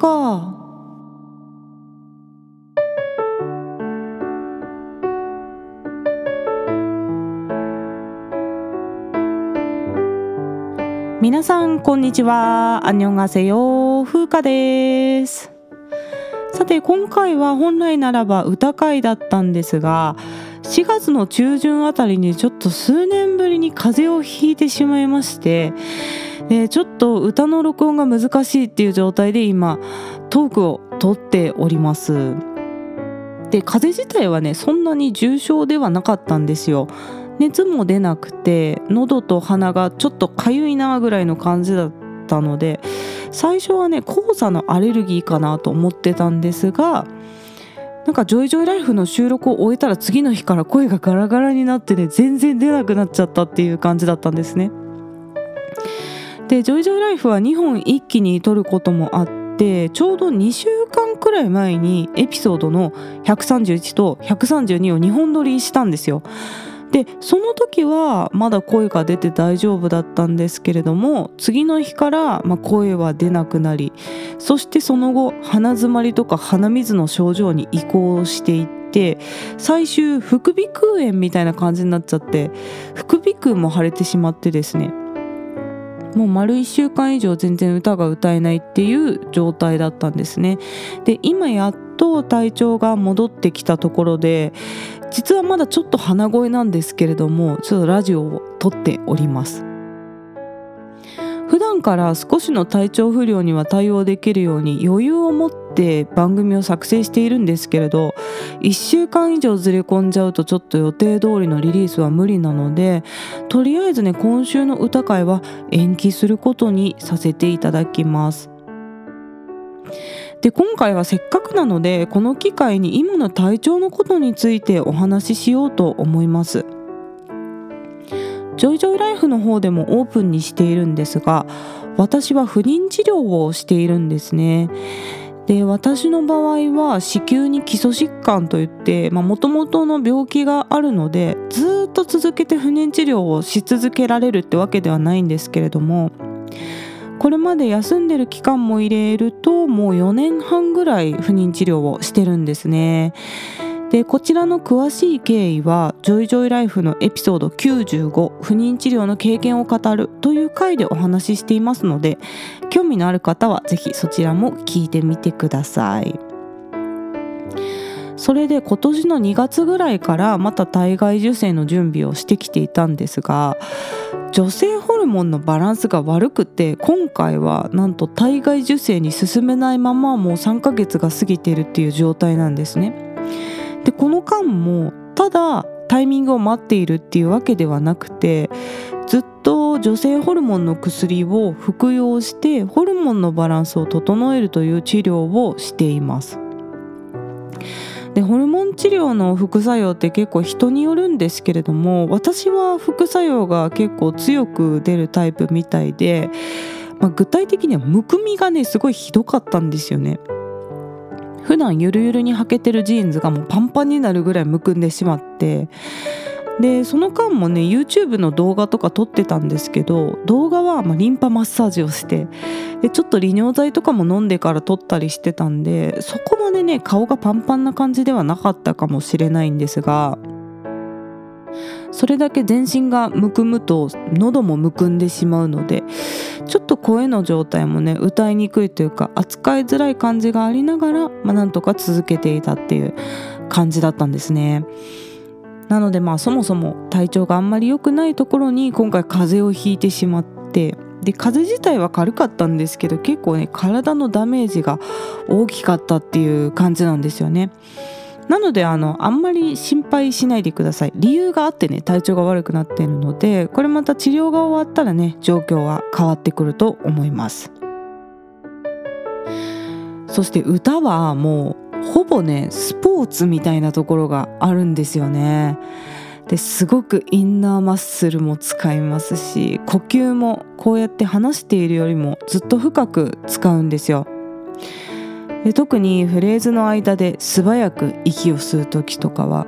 か皆さんこんにちは。アンニョンガセヨ風花です。さて今回は本来ならば歌会だったんですが4月の中旬あたりにちょっと数年ぶりに風邪をひいてしまいましてでちょっと歌の録音が難しいっていう状態で今トークを撮っておりますで風邪自体はねそんなに重症ではなかったんですよ熱も出なくて喉と鼻がちょっとかゆいなぐらいの感じだったので最初はね黄砂のアレルギーかなと思ってたんですがなんか「ジョイジョイライフ」の収録を終えたら次の日から声がガラガラになってね全然出なくなっちゃったっていう感じだったんですね。で「ジョイジョイライフ」は2本一気に撮ることもあってちょうど2週間くらい前にエピソードの131と132を2本撮りしたんですよ。でその時はまだ声が出て大丈夫だったんですけれども次の日から、ま声は出なくなりそしてその後鼻づまりとか鼻水の症状に移行していって最終副鼻腔炎みたいな感じになっちゃって副鼻腔も腫れてしまってですねもう丸1週間以上全然歌が歌えないっていう状態だったんですね。で今やっと体調が戻ってきたところで実はまだちょっと鼻声なんですけれどもちょっとラジオを撮っております。普段から少しの体調不良には対応できるように余裕を持って番組を作成しているんですけれど1週間以上ずれ込んじゃうとちょっと予定通りのリリースは無理なのでとりあえずね今週の歌会は延期することにさせていただきます。で今回はせっかくなのでこの機会に今の体調のことについてお話ししようと思います。ジョイジョイライフの方でもオープンにしているんですが私は不妊治療をしているんですねで私の場合は子宮に基礎疾患といってもともとの病気があるのでずっと続けて不妊治療をし続けられるってわけではないんですけれどもこれまで休んでる期間も入れるともう4年半ぐらい不妊治療をしてるんですね。でこちらの詳しい経緯は「ジョイジョイライフ」のエピソード95「不妊治療の経験を語る」という回でお話ししていますので興味のある方は是非そちらも聞いてみてください。それで今年の2月ぐらいからまた体外受精の準備をしてきていたんですが女性ホルモンのバランスが悪くて今回はなんと体外受精に進めないままもう3ヶ月が過ぎているっていう状態なんですね。でこの間もただタイミングを待っているっていうわけではなくてずっと女性ホルモンの薬を服用してホルモンのバランスを整えるという治療をしています。でホルモン治療の副作用って結構人によるんですけれども私は副作用が結構強く出るタイプみたいで、まあ、具体的にはむくみがねすごいひどかったんですよね。普段ゆるゆるに履けてるジーンズがもうパンパンになるぐらいむくんでしまって。でその間もね YouTube の動画とか撮ってたんですけど動画はまリンパマッサージをしてでちょっと利尿剤とかも飲んでから撮ったりしてたんでそこまでね顔がパンパンな感じではなかったかもしれないんですが。それだけ全身がむくむと喉もむくんでしまうのでちょっと声の状態もね歌いにくいというか扱いづらい感じがありながら、まあ、なんとか続けていたっていう感じだったんですね。なのでまあそもそも体調があんまり良くないところに今回風邪をひいてしまってで風邪自体は軽かったんですけど結構ね体のダメージが大きかったっていう感じなんですよね。なのであのあんまり心配しないでください理由があってね体調が悪くなっているのでこれまた治療が終わったらね状況は変わってくると思いますそして歌はもうほぼねスポーツみたいなところがあるんですよね。ですごくインナーマッスルも使いますし呼吸もこうやって話しているよりもずっと深く使うんですよ。で特にフレーズの間で素早く息を吸う時とかは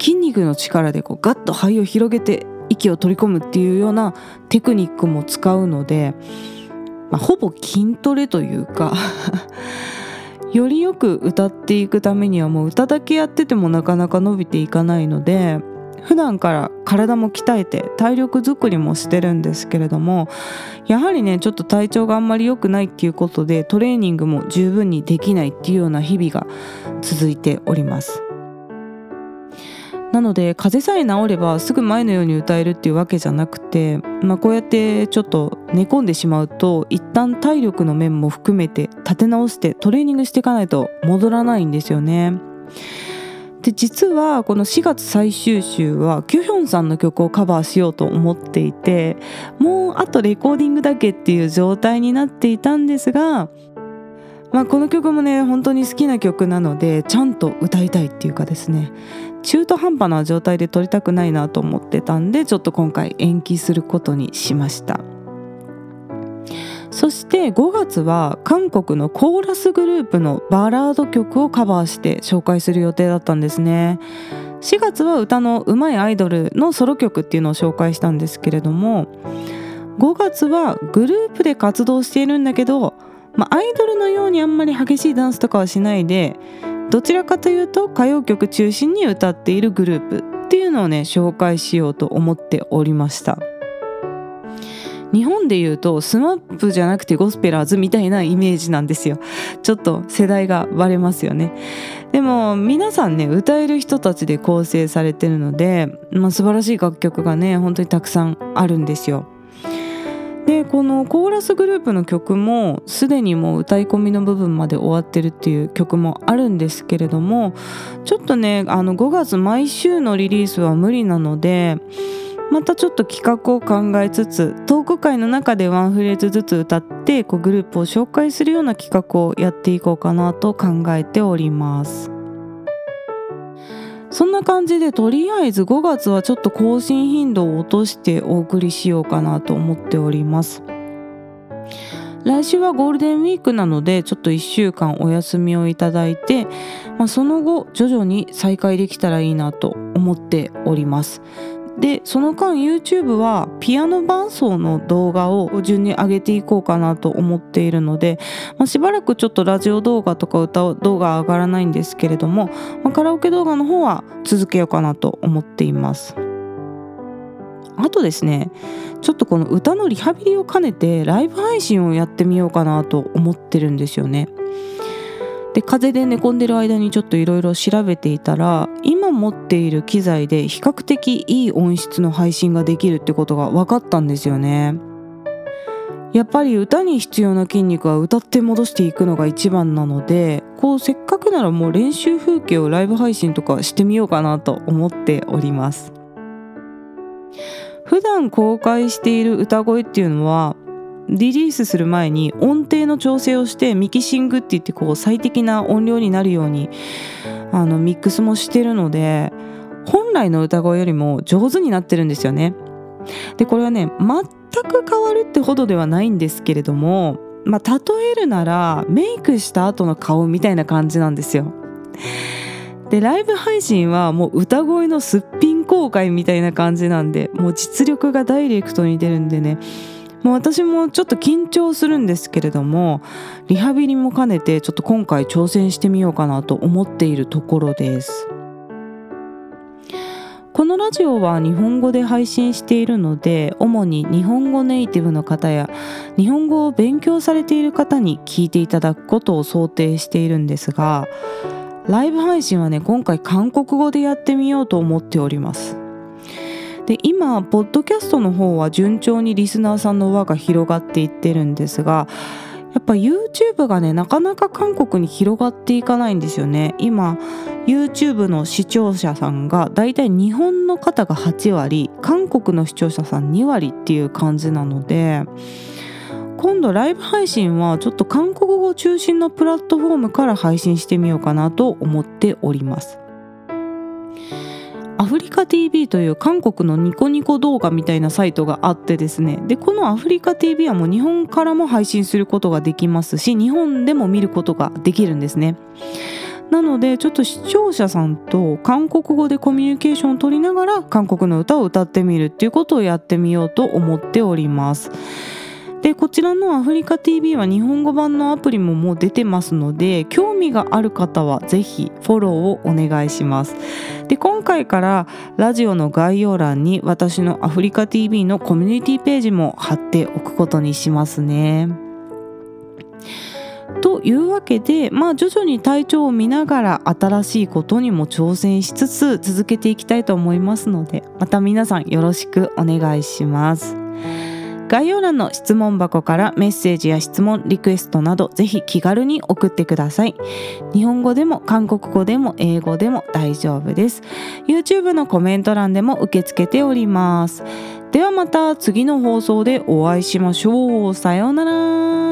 筋肉の力でこうガッと肺を広げて息を取り込むっていうようなテクニックも使うのでまあ、ほぼ筋トレというか よりよく歌っていくためにはもう歌だけやっててもなかなか伸びていかないので普段から体も鍛えて体力づくりもしてるんですけれどもやはりねちょっと体調があんまり良くないっていうことでトレーニングも十分にできないっていうような日々が続いておりますなので風邪さえ治ればすぐ前のように歌えるっていうわけじゃなくて、まあ、こうやってちょっと寝込んでしまうと一旦体力の面も含めて立て直してトレーニングしていかないと戻らないんですよね。で実はこの4月最終週はキュヒョンさんの曲をカバーしようと思っていてもうあとレコーディングだけっていう状態になっていたんですが、まあ、この曲もね本当に好きな曲なのでちゃんと歌いたいっていうかですね中途半端な状態で撮りたくないなと思ってたんでちょっと今回延期することにしました。そして5月は韓国のコーラスグループのバラード曲をカバーして紹介する予定だったんですね。4月は歌のうまいアイドルのソロ曲っていうのを紹介したんですけれども5月はグループで活動しているんだけど、まあ、アイドルのようにあんまり激しいダンスとかはしないでどちらかというと歌謡曲中心に歌っているグループっていうのをね紹介しようと思っておりました。日本でいうと SMAP じゃなくてゴスペラーズみたいなイメージなんですよ。ちょっと世代がバレますよね。でも皆さんね歌える人たちで構成されてるので、まあ、素晴らしい楽曲がね本当にたくさんあるんですよ。でこのコーラスグループの曲もすでにもう歌い込みの部分まで終わってるっていう曲もあるんですけれどもちょっとねあの5月毎週のリリースは無理なのでまたちょっと企画を考えつつトーク会の中でワンフレーズずつ歌ってこうグループを紹介するような企画をやっていこうかなと考えております。そんな感じでとりあえず5月はちょっと更新頻度を落としてお送りしようかなと思っております来週はゴールデンウィークなのでちょっと1週間お休みをいただいて、まあ、その後徐々に再開できたらいいなと思っておりますでその間 YouTube はピアノ伴奏の動画を順に上げていこうかなと思っているので、まあ、しばらくちょっとラジオ動画とか歌動画上がらないんですけれども、まあ、カラオケ動画の方は続けようかなと思っています。あとですねちょっとこの歌のリハビリを兼ねてライブ配信をやってみようかなと思ってるんですよね。で風邪で寝込んでる間にちょっといろいろ調べていたら今持っている機材で比較的いい音質の配信ができるってことが分かったんですよね。やっぱり歌に必要な筋肉は歌って戻していくのが一番なのでこうせっかくならもう練習風景をライブ配信とかしてみようかなと思っております。普段公開している歌声っていうのはリリースする前に音程の調整をしてミキシングって言ってこう最適な音量になるようにあのミックスもしてるので本来の歌声よりも上手になってるんですよね。でこれはね全く変わるってほどではないんですけれどもまあ例えるならメイクした後の顔みたいな感じなんですよ。でライブ配信はもう歌声のすっぴん公開みたいな感じなんでもう実力がダイレクトに出るんでねもう私もちょっと緊張するんですけれどもリハビリも兼ねてちょっと今回挑戦してみようかなと思っているところです。このラジオは日本語で配信しているので主に日本語ネイティブの方や日本語を勉強されている方に聞いていただくことを想定しているんですがライブ配信はね今回韓国語でやってみようと思っております。で今ポッドキャストの方は順調にリスナーさんの輪が広がっていってるんですがやっぱ YouTube がねなかなか韓国に広がっていかないんですよね。今 YouTube の視聴者さんがだいたい日本の方が8割韓国の視聴者さん2割っていう感じなので今度ライブ配信はちょっと韓国語中心のプラットフォームから配信してみようかなと思っております。アフリカ TV という韓国のニコニコ動画みたいなサイトがあってですね。でこのアフリカ TV はもう日本からも配信することができますし日本でも見ることができるんですね。なのでちょっと視聴者さんと韓国語でコミュニケーションを取りながら韓国の歌を歌ってみるっていうことをやってみようと思っております。でこちらのアフリカ TV は日本語版のアプリももう出てますので興味がある方はぜひフォローをお願いします。で今回からラジオの概要欄に私のアフリカ TV のコミュニティページも貼っておくことにしますね。というわけでまあ徐々に体調を見ながら新しいことにも挑戦しつつ続けていきたいと思いますのでまた皆さんよろしくお願いします。概要欄の質問箱からメッセージや質問リクエストなどぜひ気軽に送ってください。日本語でも韓国語でも英語でも大丈夫です。YouTube のコメント欄でも受け付けております。ではまた次の放送でお会いしましょう。さようなら。